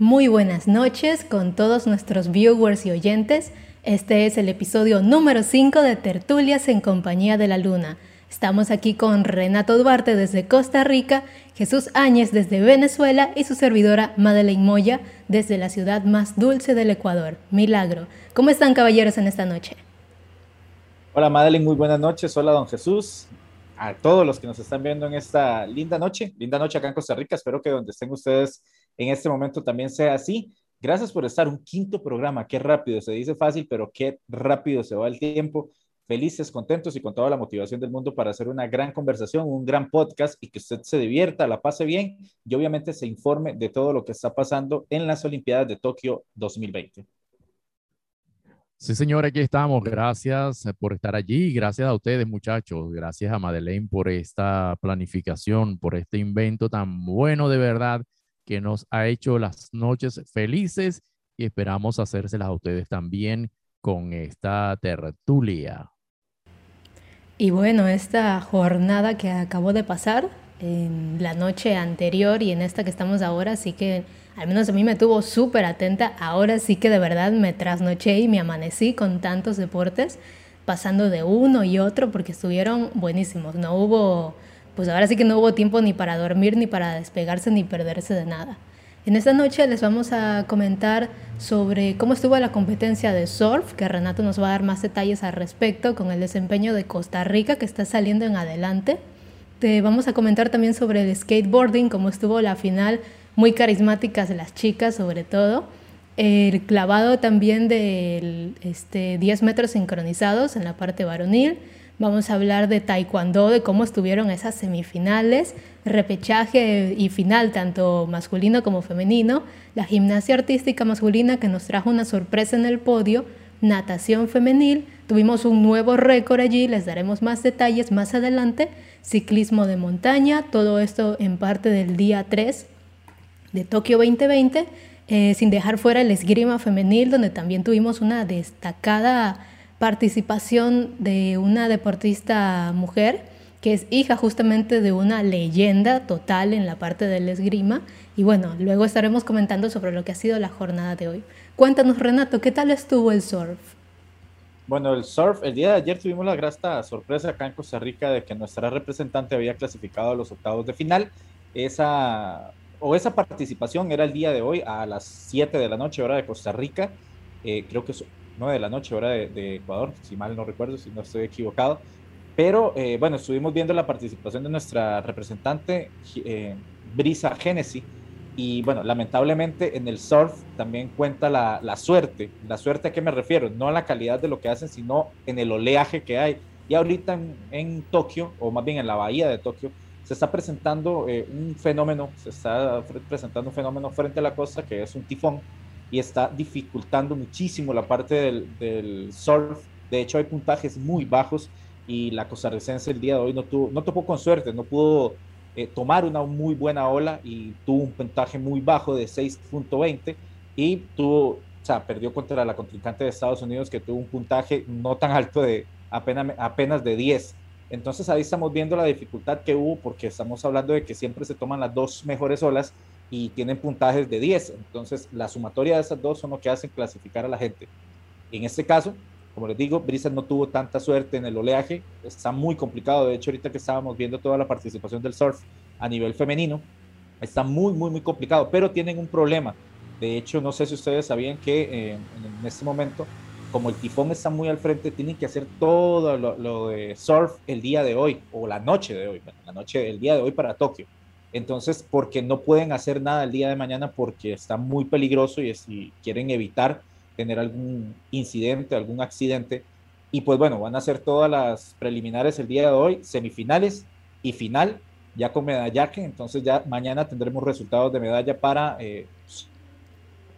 Muy buenas noches con todos nuestros viewers y oyentes. Este es el episodio número 5 de Tertulias en Compañía de la Luna. Estamos aquí con Renato Duarte desde Costa Rica, Jesús Áñez desde Venezuela y su servidora Madeleine Moya desde la ciudad más dulce del Ecuador, Milagro. ¿Cómo están caballeros en esta noche? Hola Madeleine, muy buenas noches. Hola don Jesús. A todos los que nos están viendo en esta linda noche, linda noche acá en Costa Rica. Espero que donde estén ustedes en este momento también sea así. Gracias por estar. Un quinto programa. Qué rápido. Se dice fácil, pero qué rápido se va el tiempo. Felices, contentos y con toda la motivación del mundo para hacer una gran conversación, un gran podcast y que usted se divierta, la pase bien y obviamente se informe de todo lo que está pasando en las Olimpiadas de Tokio 2020. Sí, señor, aquí estamos. Gracias por estar allí. Gracias a ustedes, muchachos. Gracias a Madeleine por esta planificación, por este invento tan bueno de verdad que nos ha hecho las noches felices y esperamos hacérselas a ustedes también con esta tertulia. Y bueno, esta jornada que acabó de pasar en la noche anterior y en esta que estamos ahora, sí que al menos a mí me tuvo súper atenta. Ahora sí que de verdad me trasnoché y me amanecí con tantos deportes, pasando de uno y otro porque estuvieron buenísimos. No hubo pues ahora sí que no hubo tiempo ni para dormir, ni para despegarse, ni perderse de nada. En esta noche les vamos a comentar sobre cómo estuvo la competencia de surf, que Renato nos va a dar más detalles al respecto con el desempeño de Costa Rica que está saliendo en adelante. Te vamos a comentar también sobre el skateboarding, cómo estuvo la final, muy carismáticas las chicas sobre todo. El clavado también de este, 10 metros sincronizados en la parte varonil Vamos a hablar de taekwondo, de cómo estuvieron esas semifinales, repechaje y final, tanto masculino como femenino, la gimnasia artística masculina que nos trajo una sorpresa en el podio, natación femenil, tuvimos un nuevo récord allí, les daremos más detalles más adelante, ciclismo de montaña, todo esto en parte del día 3 de Tokio 2020, eh, sin dejar fuera el esgrima femenil, donde también tuvimos una destacada participación de una deportista mujer que es hija justamente de una leyenda total en la parte del esgrima. Y bueno, luego estaremos comentando sobre lo que ha sido la jornada de hoy. Cuéntanos, Renato, ¿qué tal estuvo el surf? Bueno, el surf, el día de ayer tuvimos la grata sorpresa acá en Costa Rica de que nuestra representante había clasificado a los octavos de final. Esa, o esa participación era el día de hoy a las 7 de la noche, hora de Costa Rica. Eh, creo que 9 de la noche, hora de, Ecuador, si mal no recuerdo, si no estoy equivocado. Pero eh, bueno, estuvimos viendo la participación de nuestra representante eh, Brisa Genesi. Y bueno, lamentablemente en el surf también cuenta la, la, suerte. ¿La suerte a qué me refiero? No a la calidad de lo que hacen, sino en el oleaje que hay. Y ahorita en, en Tokio, o más bien en la bahía de Tokio, se está presentando eh, un fenómeno, se está presentando un fenómeno frente a la costa que es un tifón y está dificultando muchísimo la parte del, surf. De hecho, hay puntajes muy bajos y la costarricense el día de hoy no, tuvo, no topó con suerte, no pudo eh, tomar una muy buena ola y tuvo un puntaje muy bajo de 6.20 y tuvo, o sea, perdió contra la contrincante de Estados Unidos que tuvo un puntaje no tan alto de apenas, apenas de 10. Entonces ahí estamos viendo la dificultad que hubo porque estamos hablando de que siempre se toman las dos mejores olas y tienen puntajes de 10. Entonces, la sumatoria de esas dos son lo que hacen clasificar a la gente. En este caso, como les digo, Brisa no tuvo tanta suerte en el oleaje, está muy complicado. De hecho, ahorita que estábamos viendo toda la participación del surf a nivel femenino, está muy, muy, muy complicado, pero tienen un problema. De hecho, no sé si ustedes sabían que eh, en este momento, como el tifón está muy al frente, tienen que hacer todo lo, de surf el día de hoy o la noche de hoy, la noche, el día de hoy para Tokio. Entonces, porque no pueden hacer nada el día de mañana porque está muy peligroso y si quieren evitar tener algún incidente, algún accidente. Y pues bueno, van a hacer todas las preliminares el día de hoy, semifinales y final, ya con medallaje. Entonces ya mañana tendremos resultados de medalla para eh,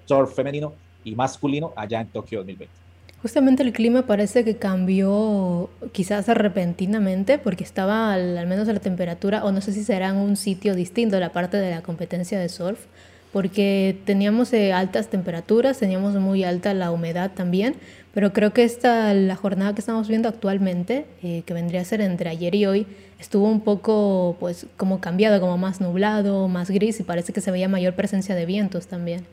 surf femenino y masculino allá en Tokio 2020. Justamente el clima parece que cambió quizás repentinamente porque estaba al, menos la temperatura, o no sé si será en un sitio distinto, la parte de la competencia de surf, porque teníamos eh, altas temperaturas, teníamos muy alta la humedad también, pero creo que esta, la jornada que estamos viendo actualmente, eh, que vendría a ser entre ayer y hoy, estuvo un poco pues como cambiado, como más nublado, más gris y parece que se veía mayor presencia de vientos también.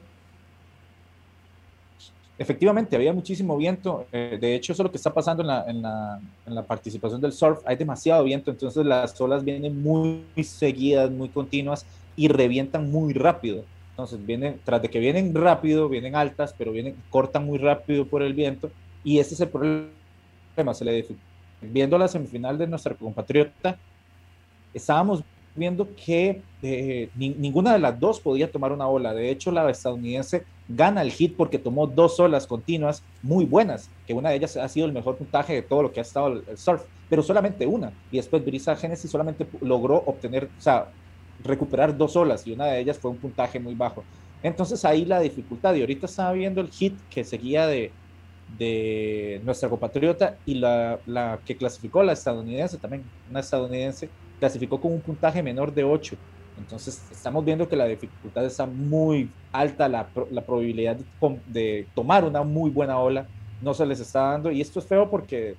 Efectivamente había muchísimo viento. Eh, de hecho, eso es lo que está pasando en la, en, la, en la, participación del surf. Hay demasiado viento, entonces las olas vienen muy seguidas, muy continuas y revientan muy rápido. Entonces, vienen, tras de que vienen rápido, vienen altas, pero vienen, cortan muy rápido por el viento. Y ese es el problema. Se le viendo la semifinal de nuestra compatriota, estábamos viendo que eh, ninguna de las dos podía tomar una ola. De hecho, la estadounidense gana el hit porque tomó dos olas continuas muy buenas, que una de ellas ha sido el mejor puntaje de todo lo que ha estado el, surf, pero solamente una. Y después Brisa Genesis solamente logró obtener, o sea, recuperar dos olas y una de ellas fue un puntaje muy bajo. Entonces ahí la dificultad, y ahorita estaba viendo el hit que seguía de, de nuestra compatriota y la, la, que clasificó la estadounidense, también una estadounidense, clasificó con un puntaje menor de 8. Entonces estamos viendo que la dificultad está muy alta, la, la probabilidad de, de, tomar una muy buena ola no se les está dando y esto es feo porque,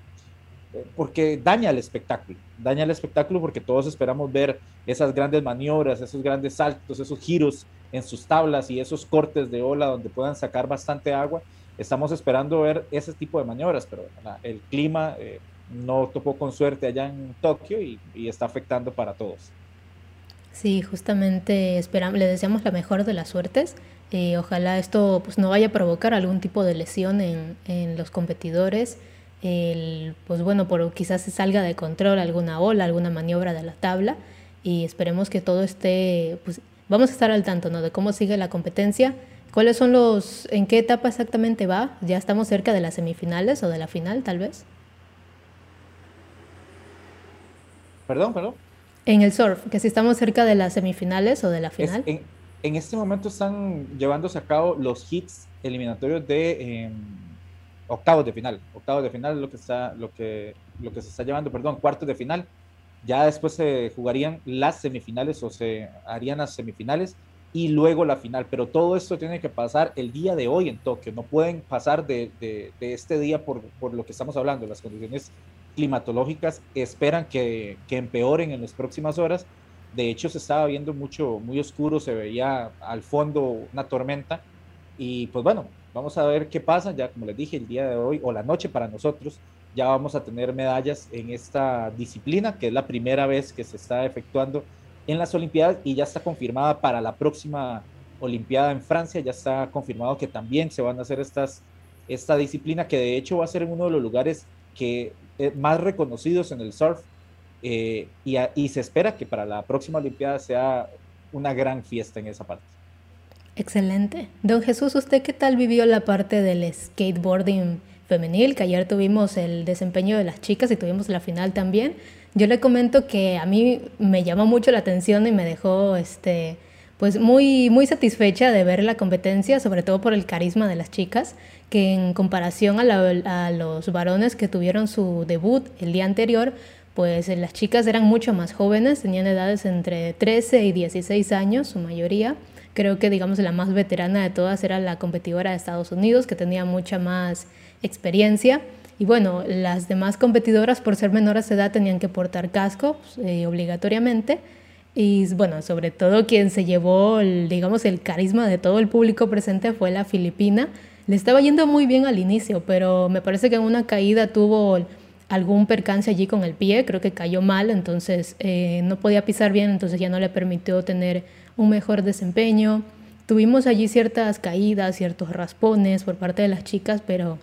porque daña el espectáculo, daña el espectáculo porque todos esperamos ver esas grandes maniobras, esos grandes saltos, esos giros en sus tablas y esos cortes de ola donde puedan sacar bastante agua estamos esperando ver ese tipo de maniobras, pero el clima eh, no topó con suerte allá en Tokio y, está afectando para todos. Sí, justamente esperamos, le deseamos la mejor de las suertes. Eh, ojalá esto pues, no vaya a provocar algún tipo de lesión en, en los competidores. El, pues bueno, por, quizás se salga de control alguna ola, alguna maniobra de la tabla y esperemos que todo esté, pues vamos a estar al tanto ¿no? de cómo sigue la competencia ¿Cuáles son los, en qué etapa exactamente va? ¿Ya estamos cerca de las semifinales o de la final tal vez? Perdón, perdón. En el surf, que si estamos cerca de las semifinales o de la final. en, este momento están llevándose a cabo los hits eliminatorios de em, octavos de final. Octavos de final es lo que, está, lo, que, lo que se está llevando, perdón, cuartos de final. Ya después se jugarían las semifinales o se harían las semifinales y luego la final. Pero todo esto tiene que pasar el día de hoy en Tokio. No pueden pasar de, de, este día por, por, lo que estamos hablando. Las condiciones climatológicas esperan que, que, empeoren en las próximas horas. De hecho, se estaba viendo mucho, muy oscuro, se veía al fondo una tormenta. Y pues bueno, vamos a ver qué pasa. Ya como les dije, el día de hoy o la noche para nosotros, ya vamos a tener medallas en esta disciplina, que es la primera vez que se está efectuando en las Olimpiadas y ya está confirmada para la próxima Olimpiada en Francia, ya está confirmado que también se van a hacer estas, esta disciplina que de hecho va a ser en uno de los lugares que más reconocidos en el surf eh, y, y se espera que para la próxima Olimpiada sea una gran fiesta en esa parte. Excelente. Don Jesús, ¿usted qué tal vivió la parte del skateboarding femenil? Que ayer tuvimos el desempeño de las chicas y tuvimos la final también. Yo le comento que a mí me llamó mucho la atención y me dejó este, pues muy, muy satisfecha de ver la competencia, sobre todo por el carisma de las chicas, que en comparación a, los varones que tuvieron su debut el día anterior, pues las chicas eran mucho más jóvenes, tenían edades entre 13 y 16 años, su mayoría. Creo que, digamos, la más veterana de todas era la competidora de Estados Unidos, que tenía mucha más experiencia. Y bueno, las demás competidoras por ser menores de edad tenían que portar casco eh, obligatoriamente. Y bueno, sobre todo quien se llevó, digamos, el carisma de todo el público presente fue la filipina. Le estaba yendo muy bien al inicio, pero me parece que en una caída tuvo algún percance allí con el pie, creo que cayó mal, entonces eh, no podía pisar bien, entonces ya no le permitió tener un mejor desempeño. Tuvimos allí ciertas caídas, ciertos raspones por parte de las chicas, pero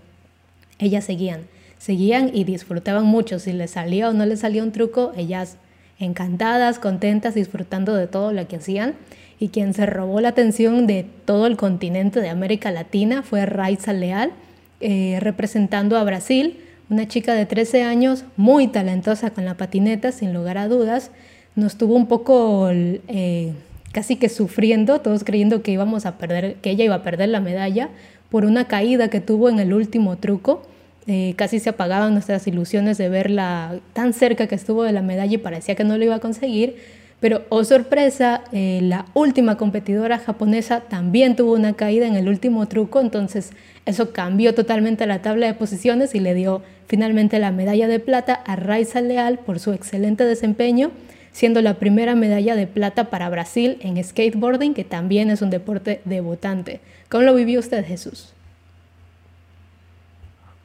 ellas seguían, seguían y disfrutaban mucho. Si les salía o no les salía un truco, ellas encantadas, contentas, disfrutando de todo lo que hacían. Y quien se robó la atención de todo el continente de América Latina fue Raiza Leal, eh, representando a Brasil, una chica de 13 años, muy talentosa con la patineta, sin lugar a dudas. Nos tuvo un poco eh, casi que sufriendo, todos creyendo que íbamos a perder, que ella iba a perder la medalla, por una caída que tuvo en el último truco. Eh, casi se apagaban nuestras ilusiones de verla tan cerca que estuvo de la medalla y parecía que no lo iba a conseguir. Pero, oh sorpresa, eh, la última competidora japonesa también tuvo una caída en el último truco, entonces eso cambió totalmente la tabla de posiciones y le dio finalmente la medalla de plata a Raiza Leal por su excelente desempeño, siendo la primera medalla de plata para Brasil en skateboarding, que también es un deporte debutante. ¿Cómo lo vivió usted, Jesús?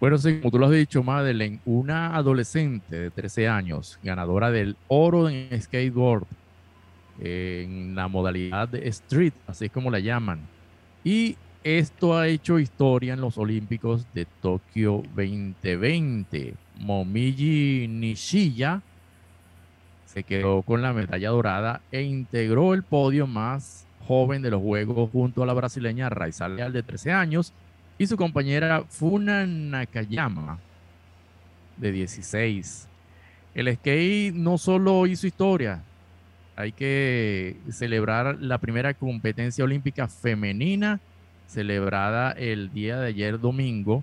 Bueno, sí, como tú lo has dicho, Madeleine, una adolescente de 13 años, ganadora del oro en skateboard, en la modalidad de street, así es como la llaman. Y esto ha hecho historia en los Olímpicos de Tokio 2020. Momiji Nishiya se quedó con la medalla dorada e integró el podio más joven de los Juegos junto a la brasileña Raiza Leal de 13 años y su compañera Funa Nakayama de 16. El skate no solo hizo historia, hay que celebrar la primera competencia olímpica femenina celebrada el día de ayer domingo.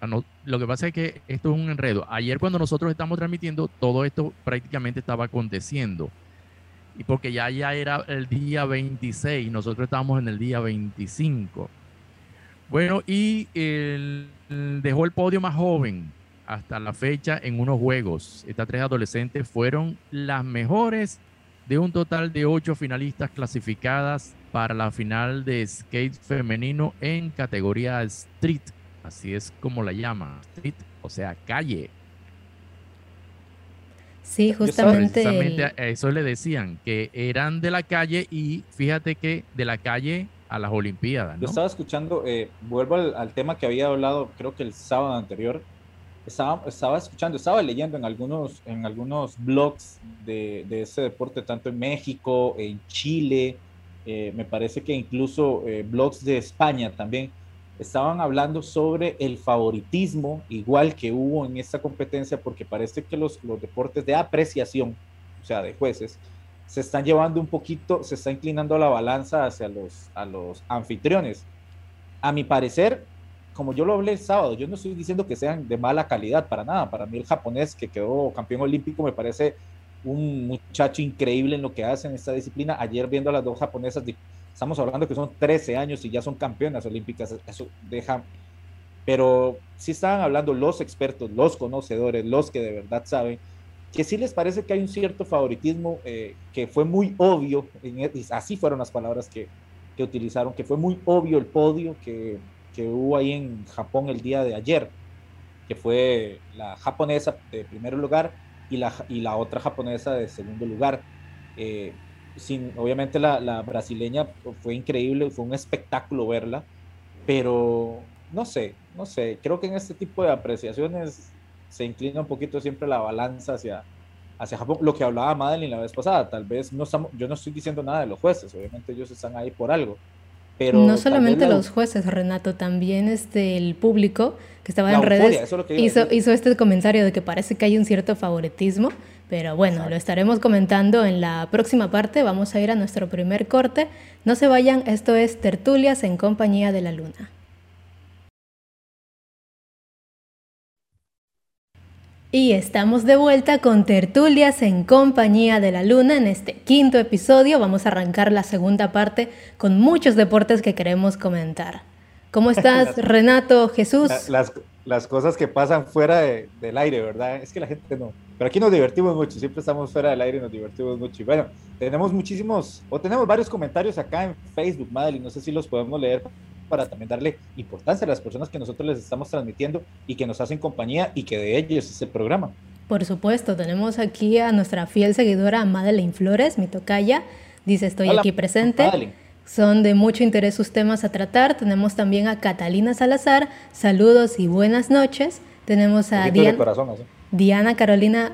Ah, lo que pasa es que esto es un enredo. Ayer cuando nosotros estamos transmitiendo, todo esto prácticamente estaba aconteciendo. Y porque ya, ya era el día 26, nosotros estábamos en el día 25. Bueno, y dejó el podio más joven hasta la fecha en unos juegos. Estas tres adolescentes fueron las mejores de un total de ocho finalistas clasificadas para la final de skate femenino en categoría street. Así es como la llama, street, o sea, calle. Sí, justamente. Precisamente a eso le decían, que eran de la calle y fíjate que de la calle a las Olimpiadas. Yo estaba escuchando, eh, vuelvo al, tema que había hablado, creo que el sábado anterior. Estaba, estaba escuchando, estaba leyendo en algunos, en algunos blogs de, de ese deporte, tanto en México, en Chile, eh, me parece que incluso eh, blogs de España también estaban hablando sobre el favoritismo, igual que hubo en esta competencia, porque parece que los, los deportes de apreciación, o sea, de jueces, se están llevando un poquito, se está inclinando la balanza hacia los, a los anfitriones. A mi parecer, como yo lo hablé el sábado, yo no estoy diciendo que sean de mala calidad para nada. Para mí el japonés que quedó campeón olímpico me parece un muchacho increíble en lo que hace en esta disciplina. Ayer viendo a las dos japonesas, estamos hablando que son 13 años y ya son campeonas olímpicas, eso deja... Pero sí estaban hablando los expertos, los conocedores, los que de verdad saben que sí les parece que hay un cierto favoritismo eh, que fue muy obvio, e, así fueron las palabras que, que, utilizaron, que fue muy obvio el podio que, que, hubo ahí en Japón el día de ayer, que fue la japonesa de primer lugar y la, y la otra japonesa de segundo lugar. Eh, sin, obviamente la, la brasileña fue increíble, fue un espectáculo verla, pero no sé, no sé, creo que en este tipo de apreciaciones se inclina un poquito siempre la balanza hacia, hacia Japón. Lo que hablaba Madeline la vez pasada, tal vez no estamos, yo no estoy diciendo nada de los jueces, obviamente ellos están ahí por algo. Pero no solamente los jueces, Renato, también este, el público que estaba en redes hizo, hizo este comentario de que parece que hay un cierto favoritismo, pero bueno, lo estaremos comentando en la próxima parte. Vamos a ir a nuestro primer corte. No se vayan, esto es Tertulias en compañía de la Luna. Y estamos de vuelta con tertulias en compañía de la luna en este quinto episodio. Vamos a arrancar la segunda parte con muchos deportes que queremos comentar. ¿Cómo estás, Renato, Jesús? Las, las, cosas que pasan fuera del aire, ¿verdad? Es que la gente no. Pero aquí nos divertimos mucho, siempre estamos fuera del aire y nos divertimos mucho. Y bueno, tenemos muchísimos, o tenemos varios comentarios acá en Facebook, Madeline, no sé si los podemos leer para también darle importancia a las personas que nosotros les estamos transmitiendo y que nos hacen compañía y que de ellos es el programa. Por supuesto, tenemos aquí a nuestra fiel seguidora Madeleine Flores, mi tocaya. Dice, estoy aquí presente. Son de mucho interés sus temas a tratar. Tenemos también a Catalina Salazar. Saludos y buenas noches. Tenemos a Diana, Diana Carolina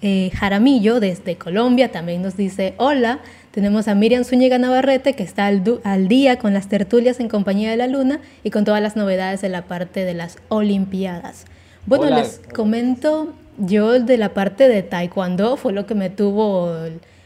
eh, Jaramillo desde Colombia. También nos dice hola. Tenemos a Miriam Zúñiga Navarrete, que está al, día con las tertulias en compañía de la Luna y con todas las novedades de la parte de las Olimpiadas. Bueno, les comento, yo de la parte de Taekwondo fue lo que me tuvo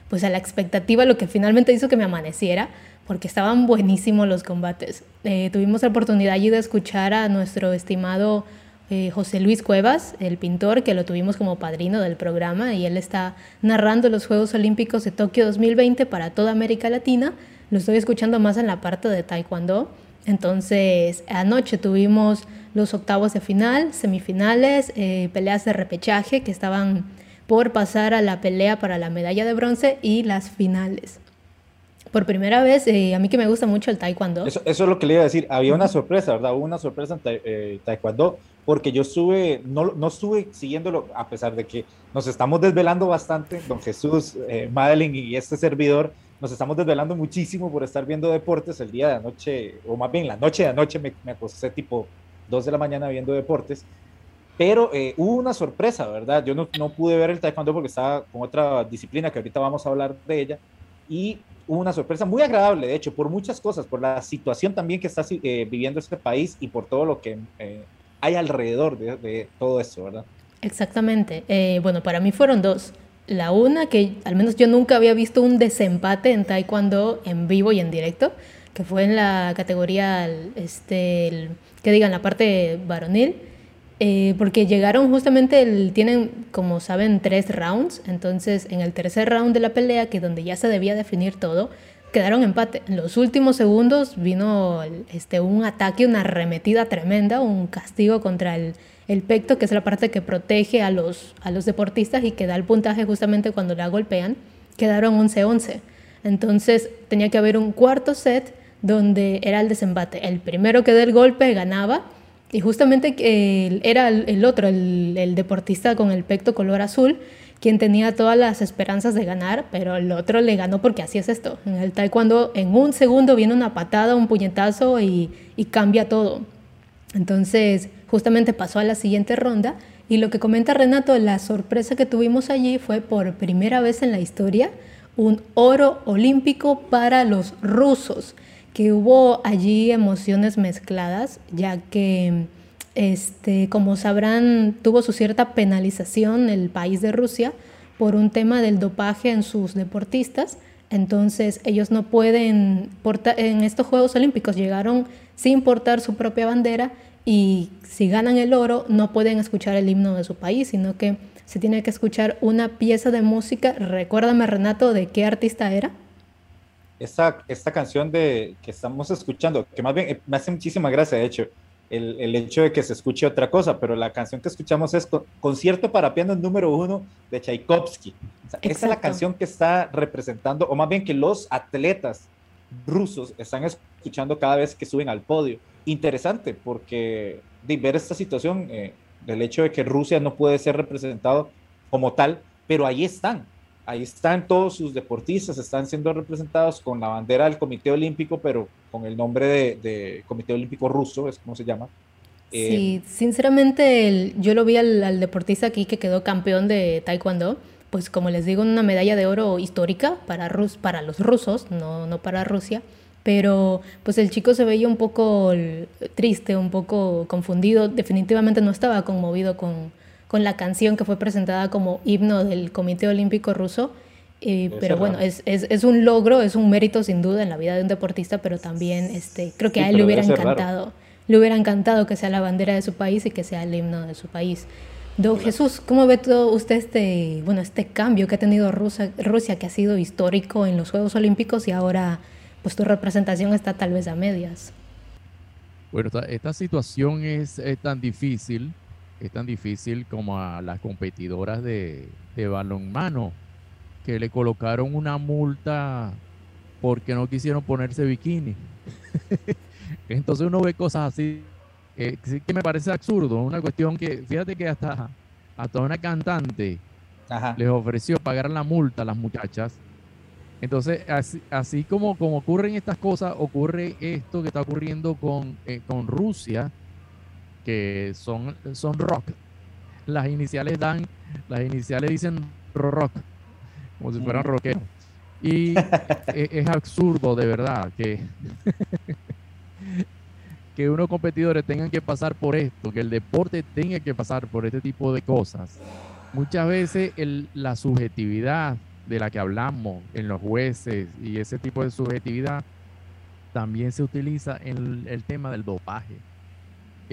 pues a la expectativa, lo que finalmente hizo que me amaneciera, porque estaban buenísimos los combates. Eh, tuvimos la oportunidad allí de escuchar a nuestro estimado eh, José Luis Cuevas, el pintor, que lo tuvimos como padrino del programa y él está narrando los Juegos Olímpicos de Tokio 2020 para toda América Latina. Lo estoy escuchando más en la parte de Taekwondo. Entonces, anoche tuvimos los octavos de final, semifinales, eh, peleas de repechaje que estaban por pasar a la pelea para la medalla de bronce y las finales. Por primera vez, eh, a mí que me gusta mucho el taekwondo. Eso, eso, es lo que le iba a decir. Había una sorpresa, ¿verdad? Hubo una sorpresa en eh, taekwondo porque yo estuve, no, no estuve siguiéndolo, a pesar de que nos estamos desvelando bastante, don Jesús, eh, Madeline y este servidor, nos estamos desvelando muchísimo por estar viendo deportes el día de anoche, o más bien la noche de anoche me, me acosté tipo 2 de la mañana viendo deportes, pero eh, hubo una sorpresa, ¿verdad? Yo no, no pude ver el taekwondo porque estaba con otra disciplina que ahorita vamos a hablar de ella, y una sorpresa muy agradable, de hecho, por muchas cosas, por la situación también que está eh, viviendo este país y por todo lo que eh, hay alrededor de, todo eso, ¿verdad? Exactamente. Eh, bueno, para mí fueron dos. La una, que al menos yo nunca había visto un desempate en Taekwondo en vivo y en directo, que fue en la categoría, este, que digan, la parte varonil, porque llegaron justamente, el, tienen, como saben, tres rounds, entonces en el tercer round de la pelea, que donde ya se debía definir todo, quedaron empate. En los últimos segundos vino este, un ataque, una arremetida tremenda, un castigo contra el, el, pecto, que es la parte que protege a los, a los deportistas y que da el puntaje justamente cuando la golpean. Quedaron 11-11. Entonces tenía que haber un cuarto set donde era el desempate. El primero que dé el golpe ganaba. Y justamente era el, otro, el, deportista con el pecto color azul, quien tenía todas las esperanzas de ganar, pero el otro le ganó porque así es esto. En el taekwondo en un segundo viene una patada, un puñetazo y, cambia todo. Entonces, justamente pasó a la siguiente ronda y lo que comenta Renato, la sorpresa que tuvimos allí fue por primera vez en la historia un oro olímpico para los rusos, que hubo allí emociones mezcladas, ya que este, como sabrán, tuvo su cierta penalización el país de Rusia por un tema del dopaje en sus deportistas. Entonces ellos no pueden, portar, en estos Juegos Olímpicos llegaron sin portar su propia bandera y si ganan el oro no pueden escuchar el himno de su país, sino que se tiene que escuchar una pieza de música. Recuérdame Renato de qué artista era. Esta, esta canción de, que estamos escuchando, que más bien eh, me hace muchísima gracia, de hecho, el, hecho de que se escuche otra cosa, pero la canción que escuchamos es Concierto para piano número uno de Tchaikovsky. esa es la canción que está representando, o más bien que los atletas rusos están escuchando cada vez que suben al podio. Interesante, porque de ver esta situación, eh, del hecho de que Rusia no puede ser representado como tal, pero ahí están, ahí están todos sus deportistas, están siendo representados con la bandera del Comité Olímpico, pero con el nombre de, Comité Olímpico Ruso, es como se llama. Sí, eh, sinceramente yo lo vi al, deportista aquí que quedó campeón de Taekwondo, pues como les digo, una medalla de oro histórica para, Rus, para los rusos, no, no para Rusia, pero pues el chico se veía un poco triste, un poco confundido, definitivamente no estaba conmovido con, con la canción que fue presentada como himno del Comité Olímpico Ruso. Eh, pero bueno, es, es, es, un logro, es un mérito sin duda en la vida de un deportista, pero también este, creo que a él le hubiera encantado, le hubiera encantado que sea la bandera de su país y que sea el himno de su país. Don Jesús, ¿cómo ve todo usted este, bueno, este cambio que ha tenido Rusia, Rusia, que ha sido histórico en los Juegos Olímpicos y ahora pues tu representación está tal vez a medias? Bueno, esta, esta situación es, es tan difícil es tan difícil como a las competidoras de, de balonmano, que le colocaron una multa porque no quisieron ponerse bikini. Entonces uno ve cosas así eh, que me parece absurdo, una cuestión que, fíjate que hasta, hasta una cantante les ofreció pagar la multa a las muchachas. Entonces, así, como, como ocurren estas cosas, ocurre esto que está ocurriendo con, eh, con Rusia, que son, son rock. Las iniciales dan, las iniciales dicen rock, como si fueran rockeros. Y e, es, absurdo de verdad que, que unos competidores tengan que pasar por esto, que el deporte tenga que pasar por este tipo de cosas. Muchas veces el, la subjetividad de la que hablamos en los jueces y ese tipo de subjetividad también se utiliza en el tema del dopaje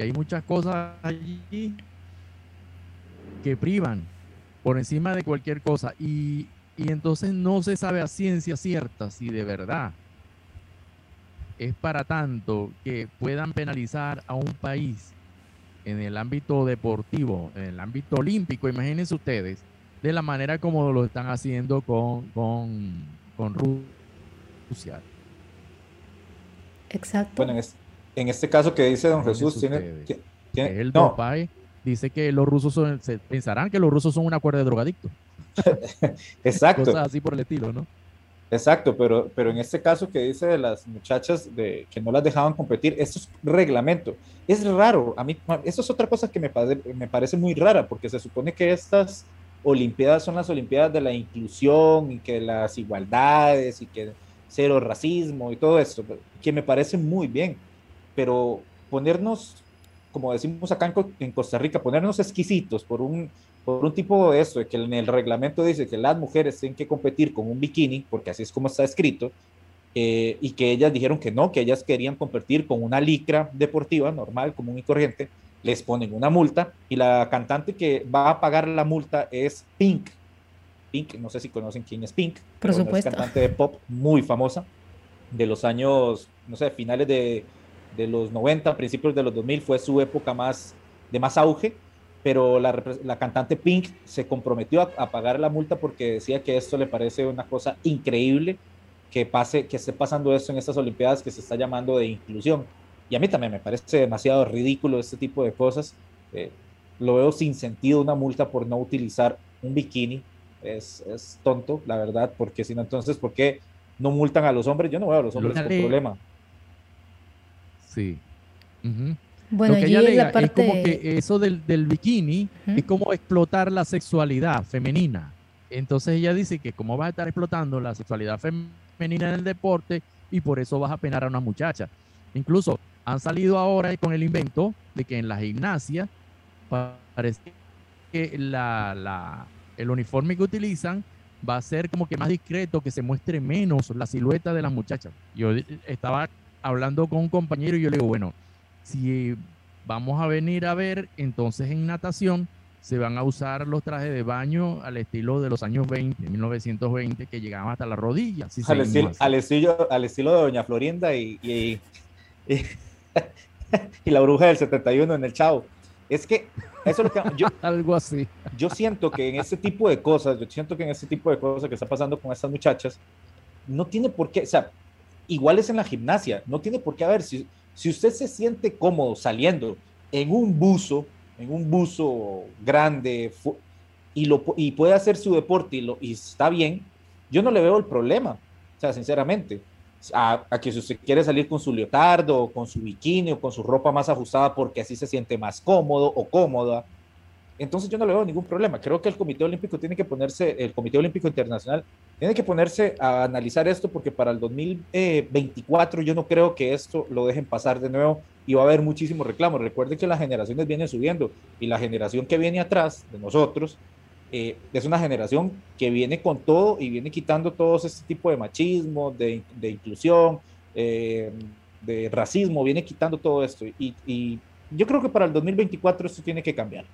hay muchas cosas allí que privan por encima de cualquier cosa y, y entonces no se sabe a ciencia cierta si de verdad es para tanto que puedan penalizar a un país en el ámbito deportivo, en el ámbito olímpico, imagínense ustedes, de la manera como lo están haciendo con, con, con ensuciar. Exacto. Bueno, en, este caso que dice don Jesús, tiene, el no. dice que los rusos son, se pensarán que los rusos son una cuerda de drogadictos. Exacto. Cosas así por el estilo, ¿no? Exacto, pero, pero en este caso que dice de las muchachas de, que no las dejaban competir, esto es reglamento. Es raro, a mí, eso es otra cosa que me, me parece muy rara, porque se supone que estas Olimpiadas son las Olimpiadas de la inclusión y que las igualdades y que cero racismo y todo esto, que me parece muy bien, pero ponernos, como decimos acá en, Costa Rica, ponernos exquisitos por un por un tipo de esto, de que en el reglamento dice que las mujeres tienen que competir con un bikini, porque así es como está escrito, eh, y que ellas dijeron que no, que ellas querían competir con una licra deportiva normal, común y corriente, les ponen una multa y la cantante que va a pagar la multa es Pink. Pink, no sé si conocen quién es Pink. Por supuesto. Es cantante de pop muy famosa de los años, no sé, finales de, de los 90, principios de los 2000, fue su época más de más auge pero la, la, cantante Pink se comprometió a, pagar la multa porque decía que esto le parece una cosa increíble que pase, que esté pasando esto en estas Olimpiadas que se está llamando de inclusión. Y a mí también me parece demasiado ridículo este tipo de cosas. Eh, lo veo sin sentido una multa por no utilizar un bikini. Es, es tonto, la verdad, porque si no, entonces, ¿por qué no multan a los hombres? Yo no veo a los hombres con problema. Sí. Bueno, Lo que ella alega es como que eso del, del bikini es como explotar la sexualidad femenina. Entonces ella dice que como vas a estar explotando la sexualidad femenina en el deporte y por eso vas a penar a una muchacha. Incluso han salido ahora con el invento de que en la gimnasia parece que la, la, el uniforme que utilizan va a ser como que más discreto, que se muestre menos la silueta de las muchachas. Yo estaba hablando con un compañero y yo le digo, bueno, si vamos a venir a ver, entonces en natación se van a usar los trajes de baño al estilo de los años 20, 1920, que llegaban hasta las rodillas. al, estilo, al, estilo, de Doña Florinda y, y, la bruja del 71 en el Chavo. Es que eso es lo que yo, algo así. Yo siento que en este tipo de cosas, yo siento que en este tipo de cosas que está pasando con estas muchachas, no tiene por qué, o sea, igual es en la gimnasia, no tiene por qué haber, si, si usted se siente cómodo saliendo en un buzo, en un buzo grande y, lo, y puede hacer su deporte y, lo, y está bien, yo no le veo el problema, o sea, sinceramente. A, a, que si usted quiere salir con su leotardo o con su bikini o con su ropa más ajustada porque así se siente más cómodo o cómoda, entonces yo no le veo ningún problema. Creo que el Comité Olímpico tiene que ponerse, el Comité Olímpico Internacional tiene que ponerse a analizar esto porque para el 2024 yo no creo que esto lo dejen pasar de nuevo y va a haber muchísimos reclamos. Recuerden que las generaciones vienen subiendo y la generación que viene atrás de nosotros eh, es una generación que viene con todo y viene quitando todo este tipo de machismo, de, inclusión, eh, de racismo, viene quitando todo esto. Y, y yo creo que para el 2024 esto tiene que cambiar.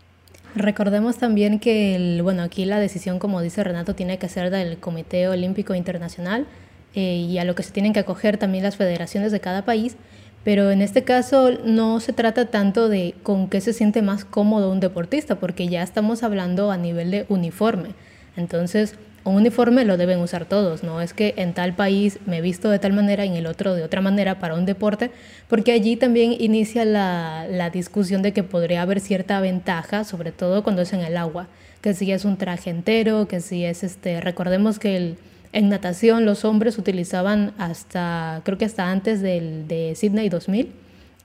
Recordemos también que, bueno, aquí la decisión, como dice Renato, tiene que ser del Comité Olímpico Internacional eh, y a lo que se tienen que acoger también las federaciones de cada país, pero en este caso no se trata tanto de con qué se siente más cómodo un deportista, porque ya estamos hablando a nivel de uniforme. Entonces, un uniforme lo deben usar todos, no es que en tal país me visto de tal manera y en el otro de otra manera para un deporte, porque allí también inicia la, la, discusión de que podría haber cierta ventaja, sobre todo cuando es en el agua, que si es un traje entero, que si es este, recordemos que en natación los hombres utilizaban hasta, creo que hasta antes del, de Sydney 2000,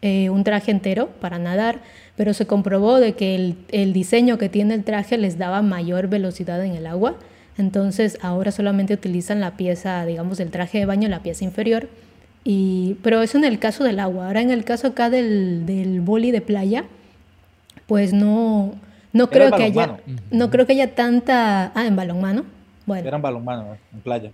eh, un traje entero para nadar, pero se comprobó de que el, el diseño que tiene el traje les daba mayor velocidad en el agua entonces ahora solamente utilizan la pieza, digamos, del traje de baño, la pieza inferior. Y, pero eso en el caso del agua. Ahora en el caso acá del, del boli de playa, pues no, no creo que haya, no creo que haya tanta, ah, en balonmano. Bueno. Eran balonmano, en playa.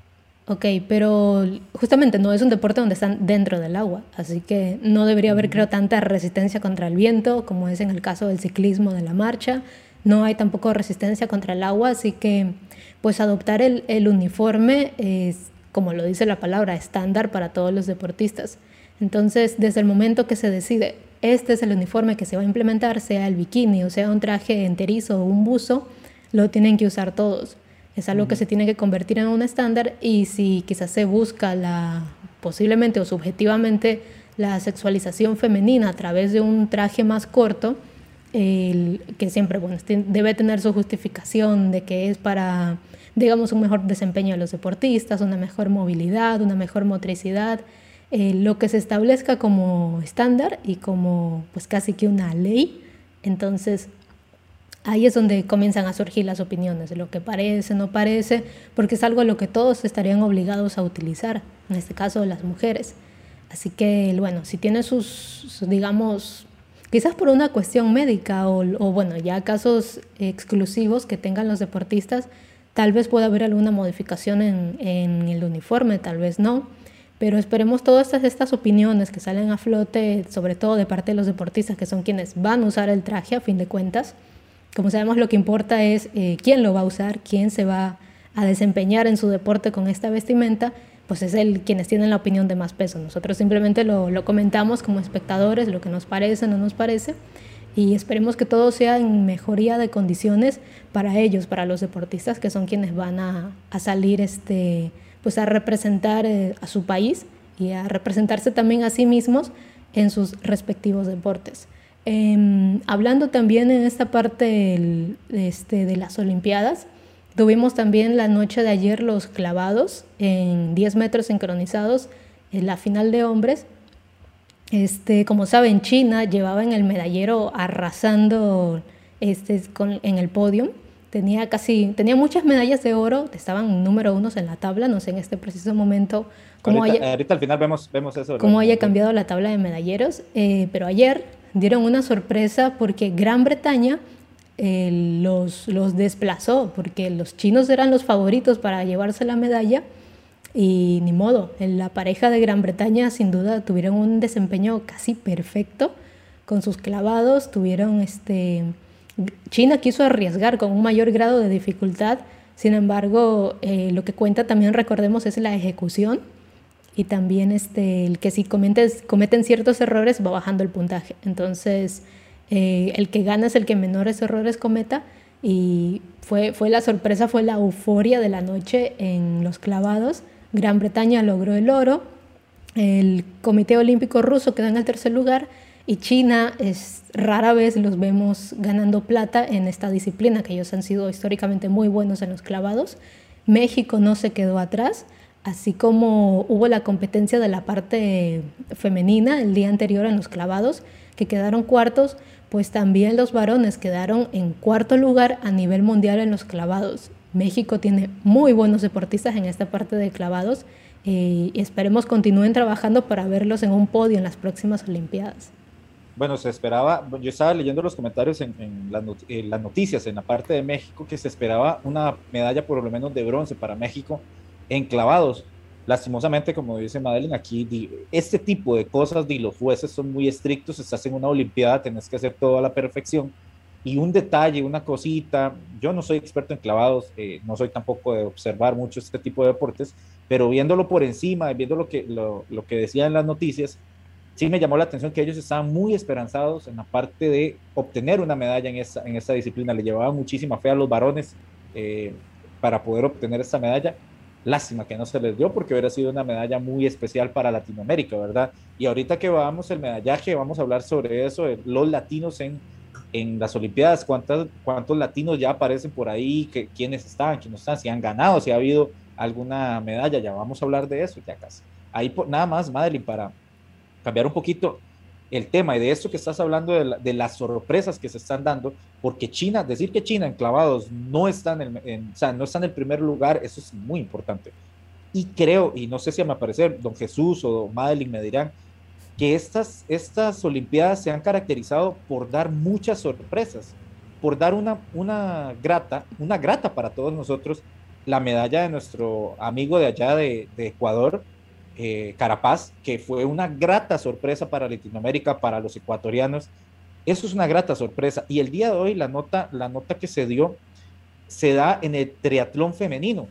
Ok, pero justamente no es un deporte donde están dentro del agua, así que no debería haber, creo, tanta resistencia contra el viento como es en el caso del ciclismo, de la marcha. No hay tampoco resistencia contra el agua, así que pues adoptar el, el uniforme es, como lo dice la palabra, estándar para todos los deportistas. Entonces, desde el momento que se decide, este es el uniforme que se va a implementar, sea el bikini o sea un traje enterizo o un buzo, lo tienen que usar todos. Es algo que se tiene que convertir en un estándar y si quizás se busca la posiblemente o subjetivamente la sexualización femenina a través de un traje más corto, el, que siempre bueno, debe tener su justificación de que es para, digamos, un mejor desempeño de los deportistas, una mejor movilidad, una mejor motricidad, eh, lo que se establezca como estándar y como pues casi que una ley, entonces ahí es donde comienzan a surgir las opiniones, lo que parece, no parece, porque es algo a lo que todos estarían obligados a utilizar, en este caso las mujeres. Así que, bueno, si tiene sus, digamos, quizás por una cuestión médica o, bueno, ya casos exclusivos que tengan los deportistas, tal vez pueda haber alguna modificación en, el uniforme, tal vez no. Pero esperemos todas estas, estas opiniones que salen a flote, sobre todo de parte de los deportistas, que son quienes van a usar el traje a fin de cuentas. Como sabemos, lo que importa es eh, quién lo va a usar, quién se va a desempeñar en su deporte con esta vestimenta, pues es el quienes tienen la opinión de más peso. Nosotros simplemente lo, lo comentamos como espectadores, lo que nos parece, no nos parece, y esperemos que todo sea en mejoría de condiciones para ellos, para los deportistas, que son quienes van a, a salir este pues a representar eh, a su país y a representarse también a sí mismos en sus respectivos deportes. Em, hablando también en esta parte este, de las Olimpiadas, tuvimos también la noche de ayer los clavados en 10 metros sincronizados en la final de hombres. Este, como saben, China llevaba en el medallero arrasando este, con, en el podio tenía casi, tenía muchas medallas de oro, estaban número unos en la tabla, no sé en este preciso momento cómo ahorita, haya, ahorita al final vemos, vemos eso. Cómo haya cambiado la tabla de medalleros, eh, pero ayer dieron una sorpresa porque Gran Bretaña eh, los, desplazó, porque los chinos eran los favoritos para llevarse la medalla y ni modo, la pareja de Gran Bretaña sin duda tuvieron un desempeño casi perfecto con sus clavados, tuvieron este China quiso arriesgar con un mayor grado de dificultad, sin embargo, eh, lo que cuenta también, recordemos, es la ejecución y también este, el que si cometen ciertos errores va bajando el puntaje. Entonces, eh, el que gana es el que menores errores cometa y fue, fue la sorpresa, fue la euforia de la noche en los clavados. Gran Bretaña logró el oro, el Comité Olímpico Ruso quedó en el tercer lugar y China es rara vez los vemos ganando plata en esta disciplina, que ellos han sido históricamente muy buenos en los clavados. México no se quedó atrás, así como hubo la competencia de la parte femenina el día anterior en los clavados, que quedaron cuartos, pues también los varones quedaron en cuarto lugar a nivel mundial en los clavados. México tiene muy buenos deportistas en esta parte de clavados eh, y esperemos continúen trabajando para verlos en un podio en las próximas Olimpiadas bueno, se esperaba, yo estaba leyendo los comentarios en, las noticias en la parte de México que se esperaba una medalla por lo menos de bronce para México en clavados. Lastimosamente, como dice Madeline, aquí este tipo de cosas, de los jueces son muy estrictos, estás en una Olimpiada, tenés que hacer todo a la perfección. Y un detalle, una cosita, yo no soy experto en clavados, eh, no soy tampoco de observar mucho este tipo de deportes, pero viéndolo por encima, viendo lo que, lo, lo que decían las noticias, sí me llamó la atención que ellos estaban muy esperanzados en la parte de obtener una medalla en esta, en esta disciplina. Le llevaba muchísima fe a los varones eh, para poder obtener esta medalla. Lástima que no se les dio porque hubiera sido una medalla muy especial para Latinoamérica, ¿verdad? Y ahorita que vamos el medallaje, vamos a hablar sobre eso, los latinos en, en las Olimpiadas, cuántos, latinos ya aparecen por ahí, que, quiénes están, quiénes están, si han ganado, si ha habido alguna medalla, ya vamos a hablar de eso ya casi. Ahí nada más, Madeline, para, cambiar un poquito el tema y de esto que estás hablando de, las sorpresas que se están dando, porque China, decir que China en clavados no está en, sea, no está en primer lugar, eso es muy importante. Y creo, y no sé si a parecer, don Jesús o don Madeline me dirán, que estas, estas Olimpiadas se han caracterizado por dar muchas sorpresas, por dar una, una grata, una grata para todos nosotros, la medalla de nuestro amigo de allá de Ecuador, eh, Carapaz, que fue una grata sorpresa para Latinoamérica, para los ecuatorianos. Eso es una grata sorpresa. Y el día de hoy la nota, la nota que se dio se da en el triatlón femenino.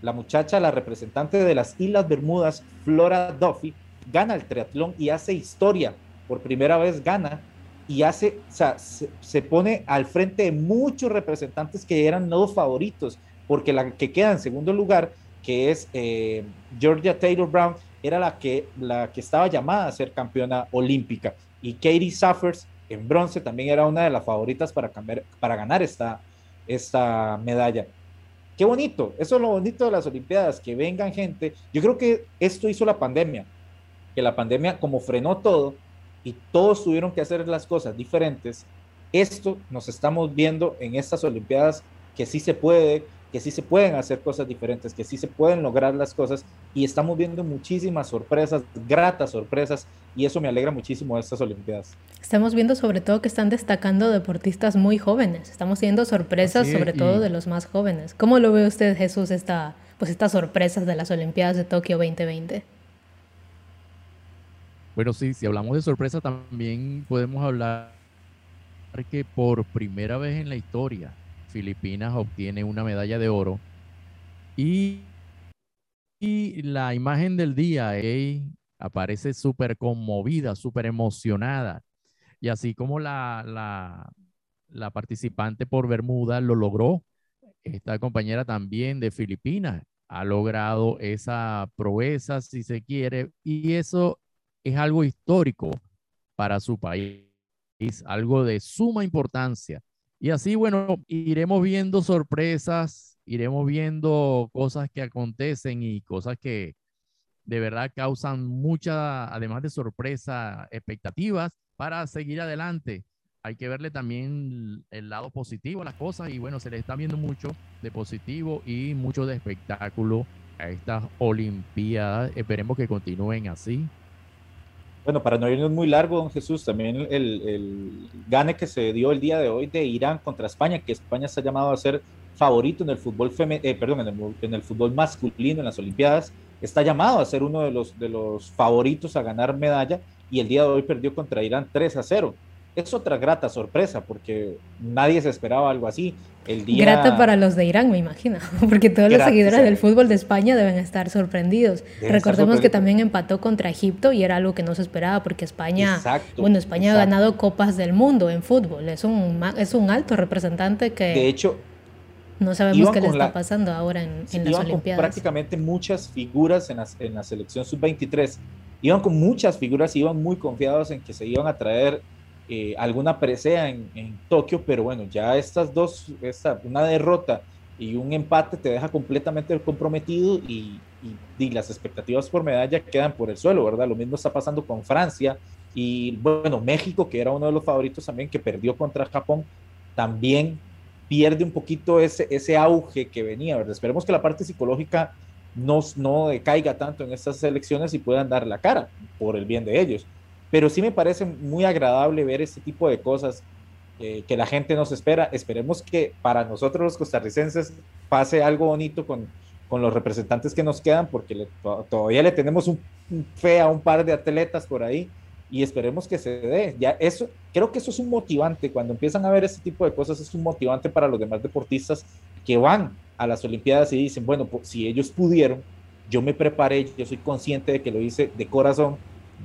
La muchacha, la representante de las Islas Bermudas, Flora Duffy, gana el triatlón y hace historia. Por primera vez gana y hace, o sea, se, pone al frente de muchos representantes que eran los favoritos porque la que queda en segundo lugar, que es eh, Georgia Taylor Brown, era la que, la que estaba llamada a ser campeona olímpica. Y Katie Suffers en bronce también era una de las favoritas para, para ganar esta, esta medalla. Qué bonito, eso es lo bonito de las Olimpiadas, que vengan gente. Yo creo que esto hizo la pandemia, que la pandemia como frenó todo y todos tuvieron que hacer las cosas diferentes. Esto nos estamos viendo en estas Olimpiadas que sí se puede, que sí se pueden hacer cosas diferentes, que sí se pueden lograr las cosas y estamos viendo muchísimas sorpresas, gratas sorpresas y eso me alegra muchísimo de estas Olimpiadas. Estamos viendo sobre todo que están destacando deportistas muy jóvenes, estamos viendo sorpresas sobre todo de los más jóvenes. ¿Cómo lo ve usted Jesús esta, pues estas sorpresas de las Olimpiadas de Tokio 2020? Bueno, sí, si hablamos de sorpresa también podemos hablar que por primera vez en la historia Filipinas obtiene una medalla de oro. Y, y la imagen del día aparece súper conmovida, súper emocionada. Y así como la, la, la participante por Bermuda lo logró, esta compañera también de Filipinas ha logrado esa proeza, si se quiere, y eso es algo histórico para su país, algo de suma importancia. Y así, bueno, iremos viendo sorpresas, iremos viendo cosas que acontecen y cosas que de verdad causan mucha, además de sorpresa, expectativas para seguir adelante. Hay que verle también el lado positivo a las cosas y bueno, se le está viendo mucho de positivo y mucho de espectáculo a estas Olimpiadas. Esperemos que continúen así. Bueno, para no irnos muy largo, don Jesús, también el, el, gane que se dio el día de hoy de Irán contra España, que España está llamado a ser favorito en el fútbol eh, perdón, en el, en el, fútbol masculino en las Olimpiadas, está llamado a ser uno de los, de los favoritos a ganar medalla y el día de hoy perdió contra Irán 3 a 0 es otra grata sorpresa porque nadie se esperaba algo así. El día... Grata para los de Irán, me imagino, porque todos los seguidores del fútbol de España deben estar sorprendidos. Recordemos que también empató contra Egipto y era algo que no se esperaba porque España, bueno, España ha ganado copas del mundo en fútbol, es un, es un alto representante que... De hecho, no sabemos qué le está pasando ahora en, en las Olimpiadas. prácticamente muchas figuras en, en la selección sub-23. Iban con muchas figuras, iban muy confiados en que se iban a traer eh, alguna presea en, en, Tokio, pero bueno, ya estas dos, esta, una derrota y un empate te deja completamente comprometido y, y, las expectativas por medalla quedan por el suelo, ¿verdad? Lo mismo está pasando con Francia y bueno, México, que era uno de los favoritos también, que perdió contra Japón, también pierde un poquito ese, ese auge que venía, ¿verdad? Esperemos que la parte psicológica no, no decaiga tanto en estas elecciones y puedan dar la cara por el bien de ellos pero sí me parece muy agradable ver este tipo de cosas eh, que la gente nos espera. Esperemos que para nosotros los costarricenses pase algo bonito con, con los representantes que nos quedan, porque todavía le tenemos un, fe a un par de atletas por ahí y esperemos que se dé. Ya eso, creo que eso es un motivante. Cuando empiezan a ver este tipo de cosas, es un motivante para los demás deportistas que van a las Olimpiadas y dicen, bueno, pues, si ellos pudieron, yo me preparé, yo soy consciente de que lo hice de corazón,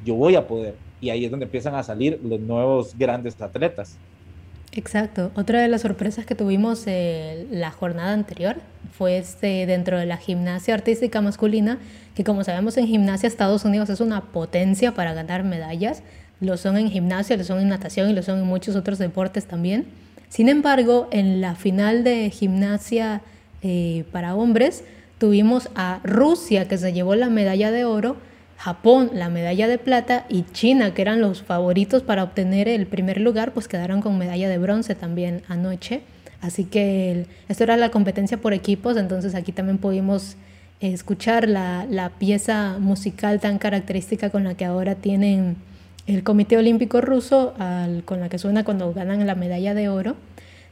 yo voy a poder y ahí es donde empiezan a salir los nuevos grandes atletas. Exacto. Otra de las sorpresas que tuvimos eh, la jornada anterior fue este, dentro de la gimnasia artística masculina, que como sabemos en gimnasia Estados Unidos es una potencia para ganar medallas. Lo son en gimnasia, lo son en natación y lo son en muchos otros deportes también. Sin embargo, en la final de gimnasia eh, para hombres tuvimos a Rusia que se llevó la medalla de oro Japón la medalla de plata y China, que eran los favoritos para obtener el primer lugar, pues quedaron con medalla de bronce también anoche. Así que esto era la competencia por equipos, entonces aquí también pudimos escuchar la, pieza musical tan característica con la que ahora tienen el Comité Olímpico Ruso, con la que suena cuando ganan la medalla de oro.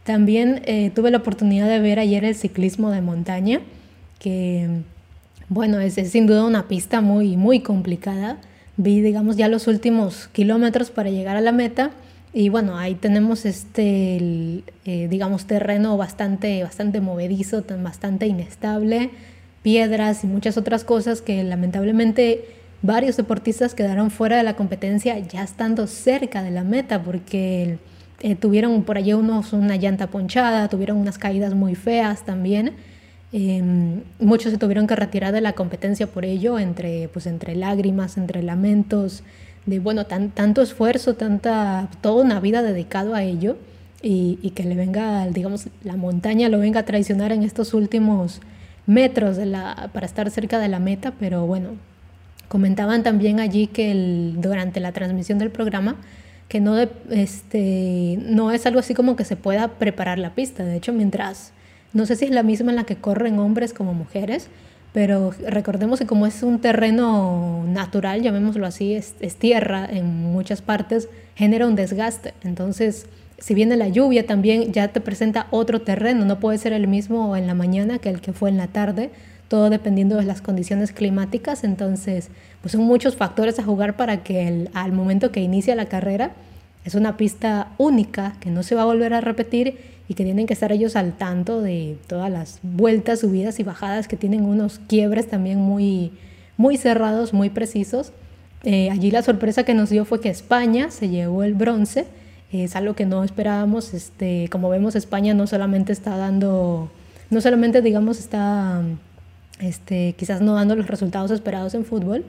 También eh, tuve la oportunidad de ver ayer el ciclismo de montaña, que bueno, es, sin duda una pista muy, muy complicada. Vi, digamos, ya los últimos kilómetros para llegar a la meta. Y bueno, ahí tenemos este, eh, digamos, terreno bastante, bastante movedizo, bastante inestable, piedras y muchas otras cosas que lamentablemente varios deportistas quedaron fuera de la competencia ya estando cerca de la meta porque eh, tuvieron por allí unos una llanta ponchada, tuvieron unas caídas muy feas también. Em, muchos se tuvieron que retirar de la competencia por ello, entre, pues, entre lágrimas, entre lamentos, de bueno, tan, tanto esfuerzo, tanta, toda una vida dedicado a ello y, que le venga, digamos, la montaña lo venga a traicionar en estos últimos metros para estar cerca de la meta, pero bueno, comentaban también allí que durante la transmisión del programa que no, este, no es algo así como que se pueda preparar la pista, de hecho mientras, no sé si es la misma en la que corren hombres como mujeres, pero recordemos que como es un terreno natural, llamémoslo así, es, tierra en muchas partes, genera un desgaste. Entonces, si viene la lluvia también ya te presenta otro terreno, no puede ser el mismo en la mañana que el que fue en la tarde, todo dependiendo de las condiciones climáticas. Entonces, pues son muchos factores a jugar para que al momento que inicia la carrera es una pista única que no se va a volver a repetir y que tienen que estar ellos al tanto de todas las vueltas, subidas y bajadas que tienen unos quiebres también muy, muy cerrados, muy precisos. Eh, allí la sorpresa que nos dio fue que España se llevó el bronce, es algo que no esperábamos, este, como vemos España no solamente está dando, no solamente digamos está este, quizás no dando los resultados esperados en fútbol,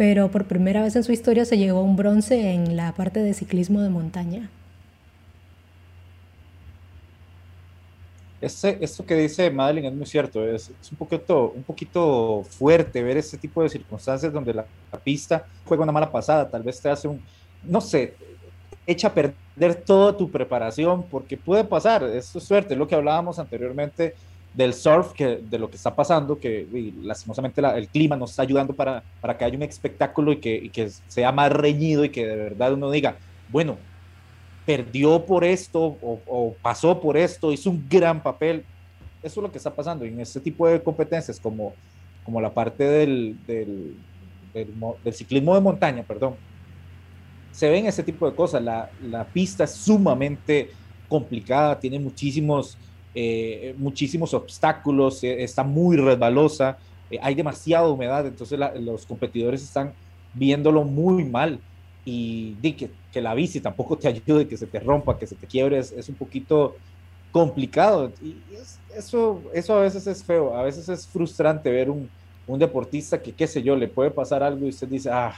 pero por primera vez en su historia se llevó un bronce en la parte de ciclismo de montaña. Ese, esto que dice Madeline es muy cierto, es, un, poquito, un poquito fuerte ver ese tipo de circunstancias donde la, pista juega una mala pasada, tal vez te hace un, no sé, echa a perder toda tu preparación, porque puede pasar, esto es suerte, es lo que hablábamos anteriormente del surf, que, de lo que está pasando, que lastimosamente el clima nos está ayudando para, para que haya un espectáculo y que, y que sea más reñido y que de verdad uno diga, bueno, perdió por esto o, pasó por esto, hizo un gran papel. Eso es lo que está pasando en este tipo de competencias, como, como la parte del, del, del, ciclismo de montaña, perdón. Se ven ese tipo de cosas. La, la pista es sumamente complicada, tiene muchísimos, eh, muchísimos obstáculos, eh, está muy resbalosa, eh, hay demasiada humedad, entonces los competidores están viéndolo muy mal y di que, la bici tampoco te ayude, que se te rompa, que se te quiebre, es, un poquito complicado. Eso, eso a veces es feo, a veces es frustrante ver un, un, deportista que, qué sé yo, le puede pasar algo y usted dice, ah,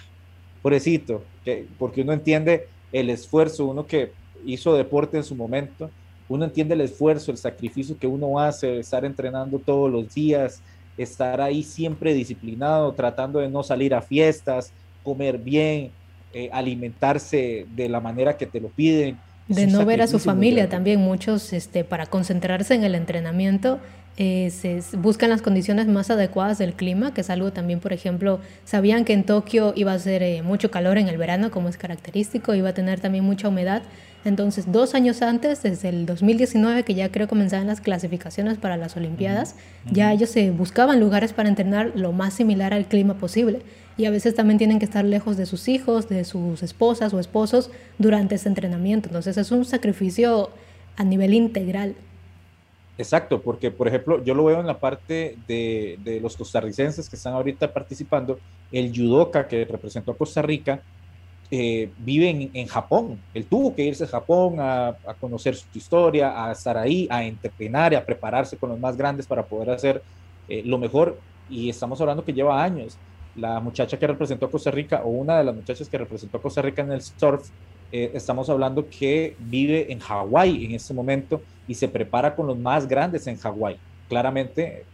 pobrecito, que, porque uno entiende el esfuerzo, uno que hizo deporte en su momento, uno entiende el esfuerzo, el sacrificio que uno hace, estar entrenando todos los días, estar ahí siempre disciplinado, tratando de no salir a fiestas, comer bien, eh, alimentarse de la manera que te lo piden. De no ver a su familia también, muchos este, para concentrarse en el entrenamiento. Eh, se buscan las condiciones más adecuadas del clima, que es algo también, por ejemplo, sabían que en Tokio iba a ser eh, mucho calor en el verano, como es característico, iba a tener también mucha humedad, entonces, dos años antes, desde el 2019, que ya creo comenzaban las clasificaciones para las Olimpiadas, ya ellos se buscaban lugares para entrenar lo más similar al clima posible. Y a veces también tienen que estar lejos de sus hijos, de sus esposas o esposos durante ese entrenamiento. Entonces, es un sacrificio a nivel integral. Exacto, porque por ejemplo, yo lo veo en la parte de, de los costarricenses que están ahorita participando, el judoka que representó a Costa Rica, eh, vive en, Japón. Él tuvo que irse a Japón a, conocer su historia, a estar ahí, a entrenar y a prepararse con los más grandes para poder hacer eh, lo mejor. Y estamos hablando que lleva años. La muchacha que representó a Costa Rica, o una de las muchachas que representó a Costa Rica en el surf, eh, estamos hablando que vive en Hawái en este momento y se prepara con los más grandes en Hawái. Claramente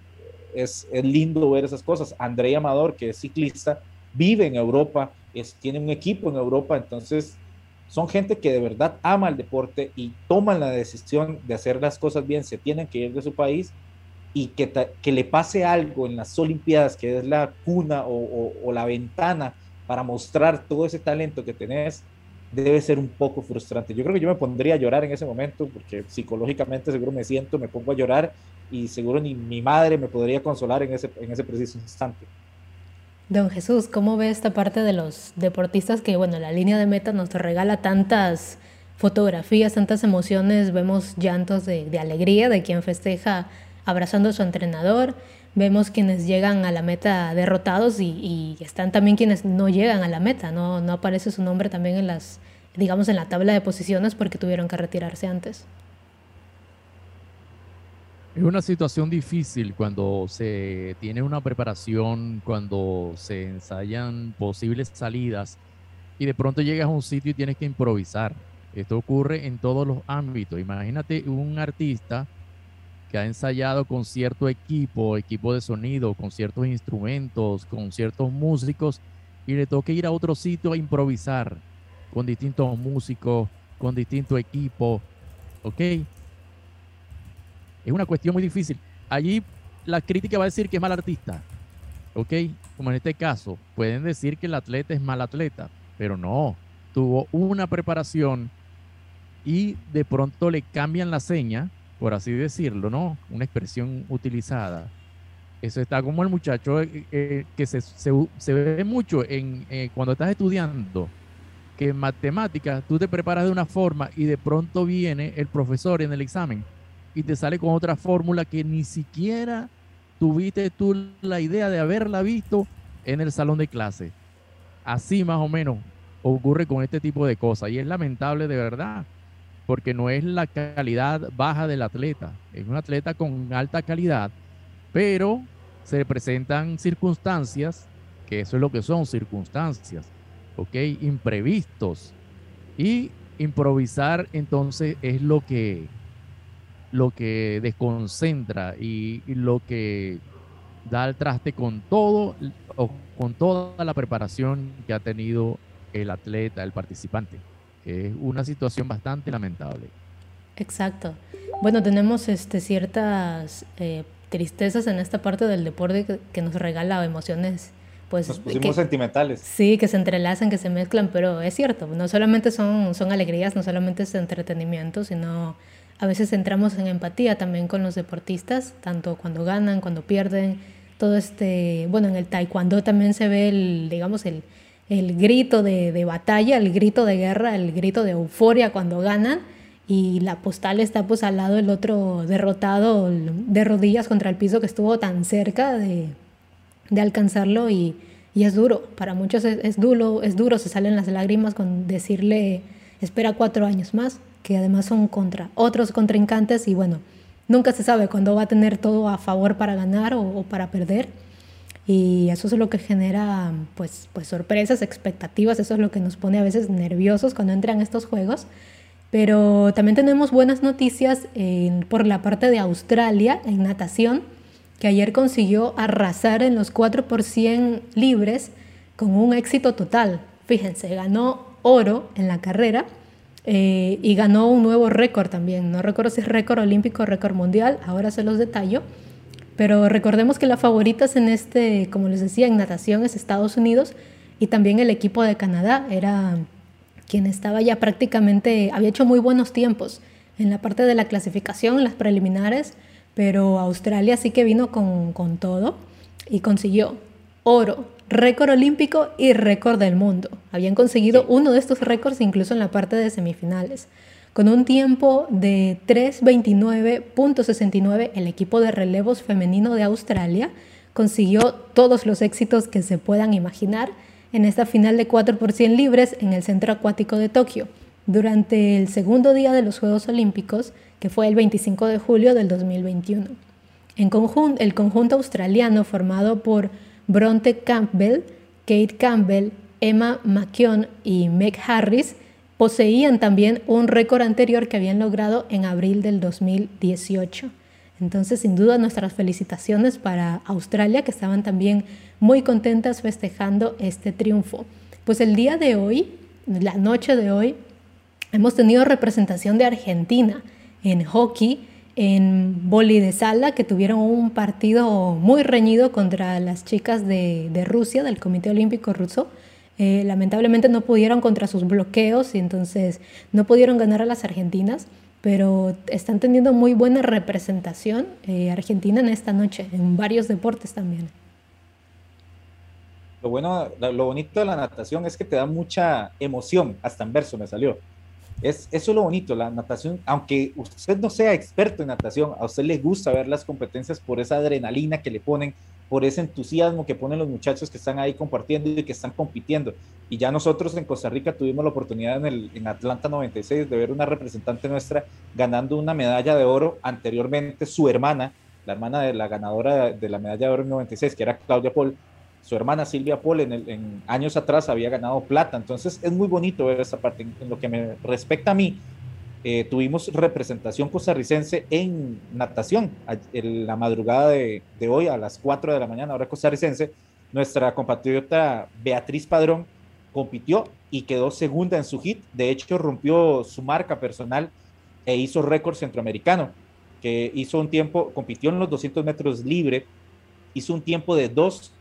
es, es lindo ver esas cosas. Andrea Amador, que es ciclista, vive en Europa tiene un equipo en Europa, entonces son gente que de verdad ama el deporte y toman la decisión de hacer las cosas bien, se tienen que ir de su país y que, que le pase algo en las Olimpiadas, que es la cuna o, la ventana para mostrar todo ese talento que tenés, debe ser un poco frustrante. Yo creo que yo me pondría a llorar en ese momento, porque psicológicamente seguro me siento, me pongo a llorar y seguro ni mi madre me podría consolar en ese, en ese preciso instante. Don Jesús, ¿cómo ve esta parte de los deportistas que, bueno, la línea de meta nos regala tantas fotografías, tantas emociones, vemos llantos de, alegría de quien festeja abrazando a su entrenador, vemos quienes llegan a la meta derrotados y, están también quienes no llegan a la meta, no, no aparece su nombre también en las, digamos, en la tabla de posiciones porque tuvieron que retirarse antes. Es una situación difícil cuando se tiene una preparación, cuando se ensayan posibles salidas y de pronto llegas a un sitio y tienes que improvisar. Esto ocurre en todos los ámbitos. Imagínate un artista que ha ensayado con cierto equipo, equipo de sonido, con ciertos instrumentos, con ciertos músicos, y le toca ir a otro sitio a improvisar con distintos músicos, con distintos equipos. ¿Ok? Es una cuestión muy difícil. Allí la crítica va a decir que es mal artista. ¿Ok? Como en este caso, pueden decir que el atleta es mal atleta, pero no. Tuvo una preparación y de pronto le cambian la seña por así decirlo, ¿no? Una expresión utilizada. Eso está como el muchacho eh, eh, que se, se, ve mucho en, eh, cuando estás estudiando, que en matemáticas tú te preparas de una forma y de pronto viene el profesor en el examen y te sale con otra fórmula que ni siquiera tuviste tú la idea de haberla visto en el salón de clase. Así más o menos ocurre con este tipo de cosas y es lamentable de verdad porque no es la calidad baja del atleta, es un atleta con alta calidad, pero se presentan circunstancias, que eso es lo que son circunstancias, ¿ok? Imprevistos. Y improvisar entonces es lo que, lo que desconcentra y, lo que da el traste con todo o con toda la preparación que ha tenido el atleta, el participante es una situación bastante lamentable. Exacto. Bueno, tenemos este, ciertas eh, tristezas en esta parte del deporte que, nos regala emociones. Pues, nos pusimos sentimentales. Sí, que se entrelazan, que se mezclan, pero es cierto, no solamente son, son alegrías, no solamente es entretenimiento, sino a veces entramos en empatía también con los deportistas, tanto cuando ganan, cuando pierden, todo este, bueno, en el taekwondo también se ve el, digamos, el, el grito de, batalla, el grito de guerra, el grito de euforia cuando ganan. Y la postal está pues al lado del otro derrotado de rodillas contra el piso que estuvo tan cerca de, alcanzarlo. Y, es duro, para muchos es, duro, es duro, se salen las lágrimas con decirle espera cuatro años más, que además son contra otros contrincantes. Y bueno, nunca se sabe cuándo va a tener todo a favor para ganar o para perder y eso es lo que genera pues, pues sorpresas, expectativas, eso es lo que nos pone a veces nerviosos cuando entran estos juegos. Pero también tenemos buenas noticias por la parte de Australia en natación, que ayer consiguió arrasar en los 4 libres con un éxito total. Fíjense, ganó oro en la carrera eh, y ganó un nuevo récord también. No recuerdo si es récord olímpico o récord mundial, ahora se los detallo. Pero recordemos que las favoritas en este, como les decía, en natación es Estados Unidos y también el equipo de Canadá era quien estaba ya prácticamente, había hecho muy buenos tiempos en la parte de la clasificación, en las preliminares, pero Australia sí que vino con, con todo y consiguió oro, récord olímpico y récord del mundo. Habían conseguido uno de estos récords incluso en la parte de semifinales. Con un tiempo de 3.29.69, el equipo de relevos femenino de Australia consiguió todos los éxitos que se puedan imaginar en esta final de 4 por 100 libres en el Centro Acuático de Tokio, durante el segundo día de los Juegos Olímpicos, que fue el 25 de julio del 2021. En conjunto, el conjunto australiano formado por Bronte Campbell, Kate Campbell, Emma McKeon y Meg Harris poseían también un récord anterior que habían logrado en abril del 2018. Entonces, sin duda, nuestras felicitaciones para Australia, que estaban también muy contentas festejando este triunfo. Pues el día de hoy, la noche de hoy, hemos tenido representación de Argentina en hockey, en boli de sala, que tuvieron un partido muy reñido contra las chicas de, de Rusia, del Comité Olímpico Ruso. Eh, lamentablemente no pudieron contra sus bloqueos y entonces no pudieron ganar a las argentinas, pero están teniendo muy buena representación eh, Argentina en esta noche, en varios deportes también. Lo bueno, lo bonito de la natación es que te da mucha emoción, hasta en verso me salió. Es, eso es lo bonito, la natación, aunque usted no sea experto en natación, a usted le gusta ver las competencias por esa adrenalina que le ponen, por ese entusiasmo que ponen los muchachos que están ahí compartiendo y que están compitiendo. Y ya nosotros en Costa Rica tuvimos la oportunidad en, el, en Atlanta 96 de ver una representante nuestra ganando una medalla de oro. Anteriormente su hermana, la hermana de la ganadora de la medalla de oro en 96, que era Claudia Paul, su hermana Silvia Paul en, en años atrás había ganado plata. Entonces es muy bonito ver esa parte. En, lo que me respecta a mí, eh, tuvimos representación costarricense en natación en la madrugada de, de, hoy a las 4 de la mañana, hora costarricense. Nuestra compatriota Beatriz Padrón compitió y quedó segunda en su hit. De hecho, rompió su marca personal e hizo récord centroamericano, que hizo un tiempo, compitió en los 200 metros libre, hizo un tiempo de 2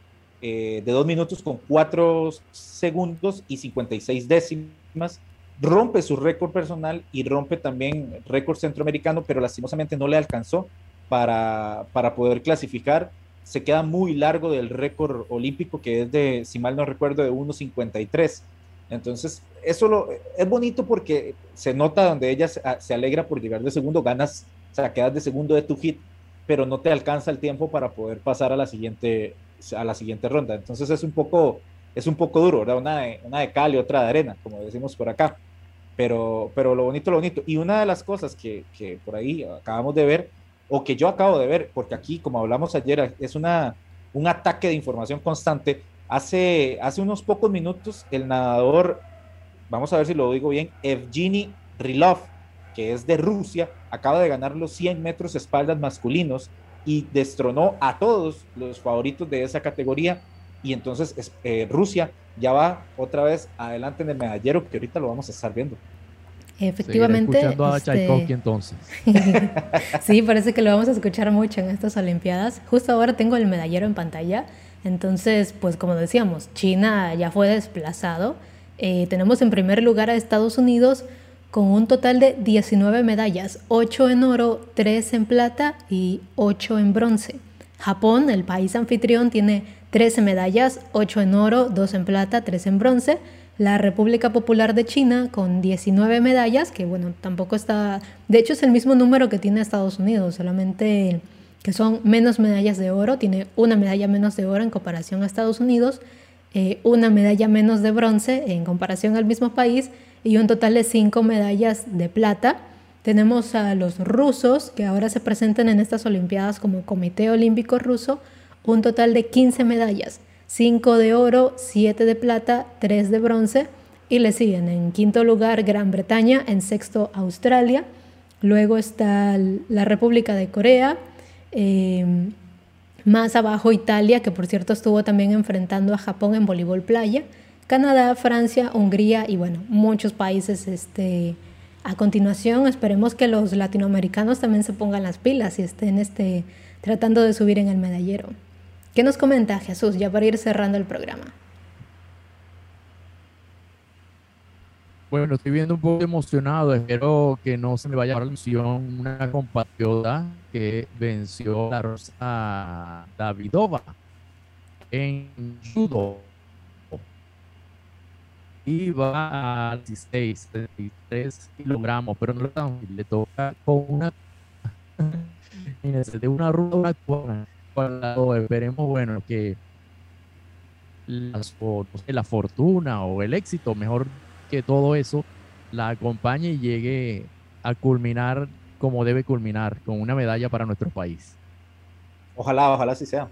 eh, de 2 minutos con 4 segundos y 56 décimas. Rompe su récord personal y rompe también récord centroamericano, pero lastimosamente no le alcanzó para, para poder clasificar se queda muy largo del récord olímpico que es de, si mal no recuerdo, de 1.53. Entonces, eso lo, es bonito porque se nota donde ella se, alegra por llegar de segundo, ganas, o sea, quedas de segundo de tu hit, pero no te alcanza el tiempo para poder pasar a la siguiente, a la siguiente ronda. Entonces es un poco, es un poco duro, ¿verdad? Una de, una de cal y otra de arena, como decimos por acá. Pero, pero lo bonito, lo bonito. Y una de las cosas que, que por ahí acabamos de ver o que yo acabo de ver, porque aquí, como hablamos ayer, es una, un ataque de información constante. Hace, hace unos pocos minutos, el nadador, vamos a ver si lo digo bien, Evgeny Rilov, que es de Rusia, acaba de ganar los 100 metros espaldas masculinos y destronó a todos los favoritos de esa categoría. Y entonces eh, Rusia ya va otra vez adelante en el medallero, que ahorita lo vamos a estar viendo. Efectivamente. escuchando a este... entonces. sí, parece que lo vamos a escuchar mucho en estas Olimpiadas. Justo ahora tengo el medallero en pantalla. Entonces, pues como decíamos, China ya fue desplazado. Eh, tenemos en primer lugar a Estados Unidos con un total de 19 medallas, 8 en oro, 3 en plata y 8 en bronce. Japón, el país anfitrión, tiene 13 medallas, 8 en oro, 2 en plata, 3 en bronce la República Popular de China con 19 medallas, que bueno, tampoco está, de hecho es el mismo número que tiene Estados Unidos, solamente que son menos medallas de oro, tiene una medalla menos de oro en comparación a Estados Unidos, eh, una medalla menos de bronce en comparación al mismo país y un total de cinco medallas de plata. Tenemos a los rusos que ahora se presentan en estas Olimpiadas como Comité Olímpico Ruso, un total de 15 medallas. 5 de oro, 7 de plata, 3 de bronce y le siguen en quinto lugar Gran Bretaña, en sexto Australia, luego está la República de Corea, em, más abajo Italia, que por cierto estuvo también enfrentando a Japón en voleibol playa, Canadá, Francia, Hungría y bueno, muchos países este, a continuación. Esperemos que los latinoamericanos también se pongan las pilas y estén este, tratando de subir en el medallero. ¿Qué nos comenta Jesús ya para ir cerrando el programa? Bueno, estoy viendo un poco emocionado. Espero que no se me vaya a la una compatriota que venció la Rosa Davidova en judo. Iba a 16, 33 kilogramos, pero no le toca con una de una ruda esperemos, bueno, que la fortuna o el éxito, mejor que todo eso, la acompañe y llegue a culminar como debe culminar, con una medalla para nuestro país. Ojalá, ojalá así sea.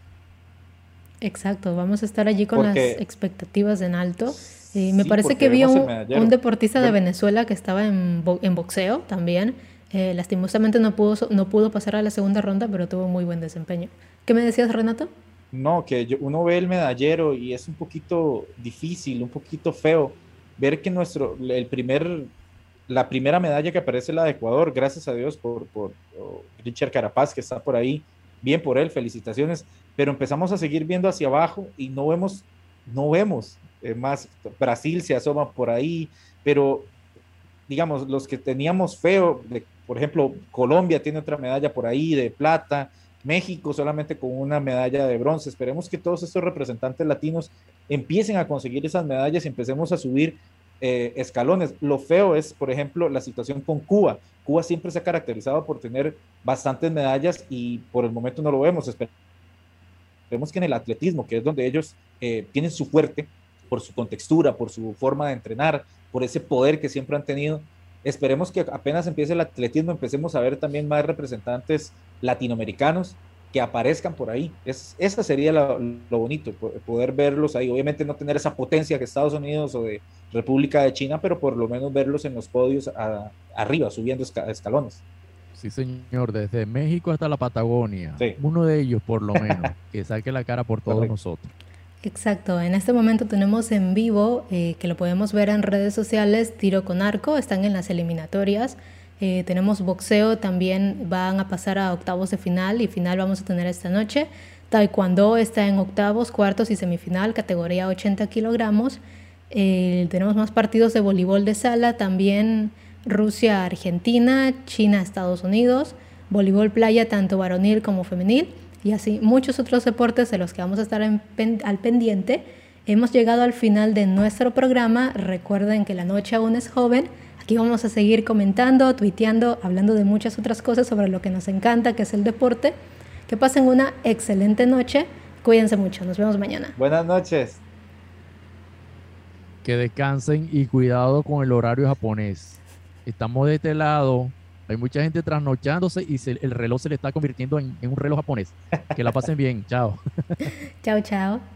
Exacto, vamos a estar allí con las expectativas en alto. y me parece que vi un, un, deportista de Venezuela que estaba en, en boxeo también. Eh, lastimosamente no pudo, no pudo pasar a la segunda ronda, pero tuvo muy buen desempeño. ¿Qué me decías, Renato? No, que uno ve el medallero y es un poquito difícil, un poquito feo ver que nuestro, el primer, la primera medalla que aparece la de Ecuador, gracias a Dios por, por, Richard Carapaz, que está por ahí, bien por él, felicitaciones, pero empezamos a seguir viendo hacia abajo y no vemos, no vemos, eh, más Brasil se asoma por ahí, pero digamos, los que teníamos feo, de, por ejemplo, Colombia tiene otra medalla por ahí de plata, México solamente con una medalla de bronce. Esperemos que todos estos representantes latinos empiecen a conseguir esas medallas y empecemos a subir eh, escalones. Lo feo es, por ejemplo, la situación con Cuba. Cuba siempre se ha caracterizado por tener bastantes medallas y por el momento no lo vemos. Esperemos que en el atletismo, que es donde ellos eh, tienen su fuerte, por su contextura, por su forma de entrenar, por ese poder que siempre han tenido, esperemos que apenas empiece el atletismo empecemos a ver también más representantes latinoamericanos que aparezcan por ahí. Es, esa sería lo, bonito, poder verlos ahí. Obviamente no tener esa potencia que Estados Unidos o de República de China, pero por lo menos verlos en los podios arriba, subiendo escalones. Sí, señor, desde México hasta la Patagonia. Uno de ellos, por lo menos, que saque la cara por todos nosotros. Exacto, en este momento tenemos en vivo, eh, que lo podemos ver en redes sociales, tiro con arco, están en las eliminatorias. Eh, tenemos boxeo, también van a pasar a octavos de final y final vamos a tener esta noche. Taekwondo está en octavos, cuartos y semifinal, categoría 80 kilogramos. Eh, tenemos más partidos de voleibol de sala, también Rusia, Argentina, China, Estados Unidos, voleibol playa tanto varonil como femenil y así muchos otros deportes de los que vamos a estar al pendiente. Hemos llegado al final de nuestro programa. Recuerden que la noche aún es joven Aquí vamos a seguir comentando, tuiteando, hablando de muchas otras cosas sobre lo que nos encanta, que es el deporte. Que pasen una excelente noche. Cuídense mucho. Nos vemos mañana. Buenas noches. Que descansen y cuidado con el horario japonés. Estamos de este lado. Hay mucha gente trasnochándose y el reloj se le está convirtiendo en un reloj japonés. Que la pasen bien. Chao. chao, chao.